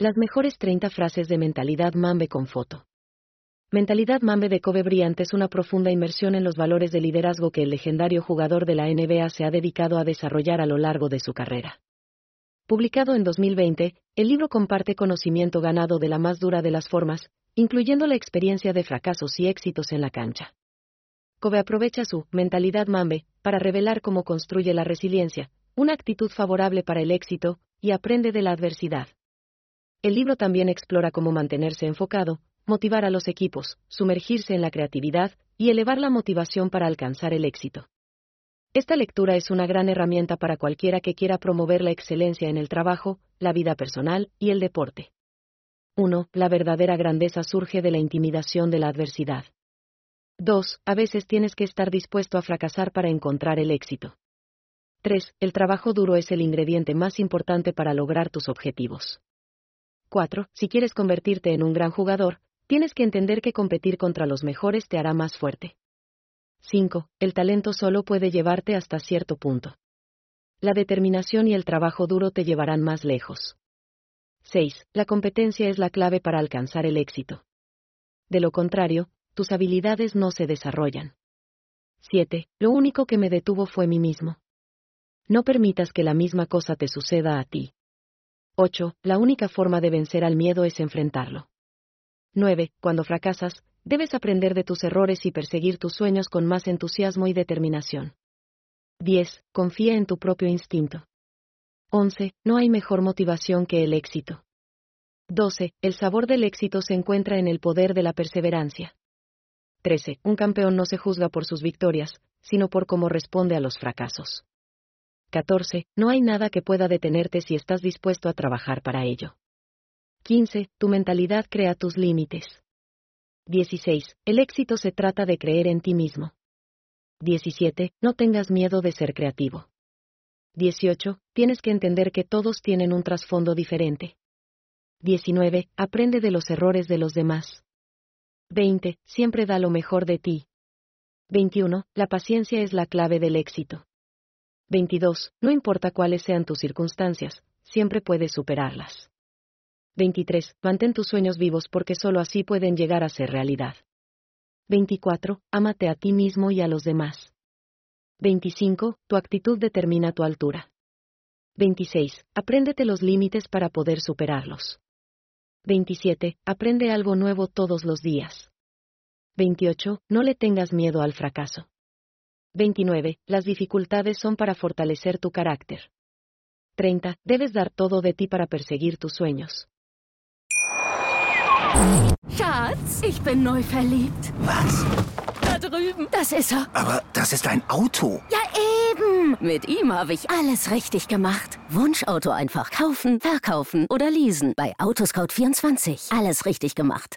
Las mejores 30 frases de mentalidad Mambe con foto. Mentalidad Mambe de Kobe Bryant es una profunda inmersión en los valores de liderazgo que el legendario jugador de la NBA se ha dedicado a desarrollar a lo largo de su carrera. Publicado en 2020, el libro comparte conocimiento ganado de la más dura de las formas, incluyendo la experiencia de fracasos y éxitos en la cancha. Kobe aprovecha su mentalidad Mambe para revelar cómo construye la resiliencia, una actitud favorable para el éxito, y aprende de la adversidad. El libro también explora cómo mantenerse enfocado, motivar a los equipos, sumergirse en la creatividad y elevar la motivación para alcanzar el éxito. Esta lectura es una gran herramienta para cualquiera que quiera promover la excelencia en el trabajo, la vida personal y el deporte. 1. La verdadera grandeza surge de la intimidación de la adversidad. 2. A veces tienes que estar dispuesto a fracasar para encontrar el éxito. 3. El trabajo duro es el ingrediente más importante para lograr tus objetivos. 4. Si quieres convertirte en un gran jugador, tienes que entender que competir contra los mejores te hará más fuerte. 5. El talento solo puede llevarte hasta cierto punto. La determinación y el trabajo duro te llevarán más lejos. 6. La competencia es la clave para alcanzar el éxito. De lo contrario, tus habilidades no se desarrollan. 7. Lo único que me detuvo fue mí mismo. No permitas que la misma cosa te suceda a ti. 8. La única forma de vencer al miedo es enfrentarlo. 9. Cuando fracasas, debes aprender de tus errores y perseguir tus sueños con más entusiasmo y determinación. 10. Confía en tu propio instinto. 11. No hay mejor motivación que el éxito. 12. El sabor del éxito se encuentra en el poder de la perseverancia. 13. Un campeón no se juzga por sus victorias, sino por cómo responde a los fracasos. 14. No hay nada que pueda detenerte si estás dispuesto a trabajar para ello. 15. Tu mentalidad crea tus límites. 16. El éxito se trata de creer en ti mismo. 17. No tengas miedo de ser creativo. 18. Tienes que entender que todos tienen un trasfondo diferente. 19. Aprende de los errores de los demás. 20. Siempre da lo mejor de ti. 21. La paciencia es la clave del éxito. 22. No importa cuáles sean tus circunstancias, siempre puedes superarlas. 23. Mantén tus sueños vivos porque solo así pueden llegar a ser realidad. 24. Ámate a ti mismo y a los demás. 25. Tu actitud determina tu altura. 26. Apréndete los límites para poder superarlos. 27. Aprende algo nuevo todos los días. 28. No le tengas miedo al fracaso. 29. Las dificultades son para fortalecer tu carácter. 30. Debes dar todo de ti para perseguir tus sueños. Schatz, ich bin neu verliebt. Was? Da drüben. Das ist er. Aber das ist ein Auto. Ja, eben. Mit ihm habe ich alles richtig gemacht. Wunschauto einfach kaufen, verkaufen oder leasen. Bei Autoscout24. Alles richtig gemacht.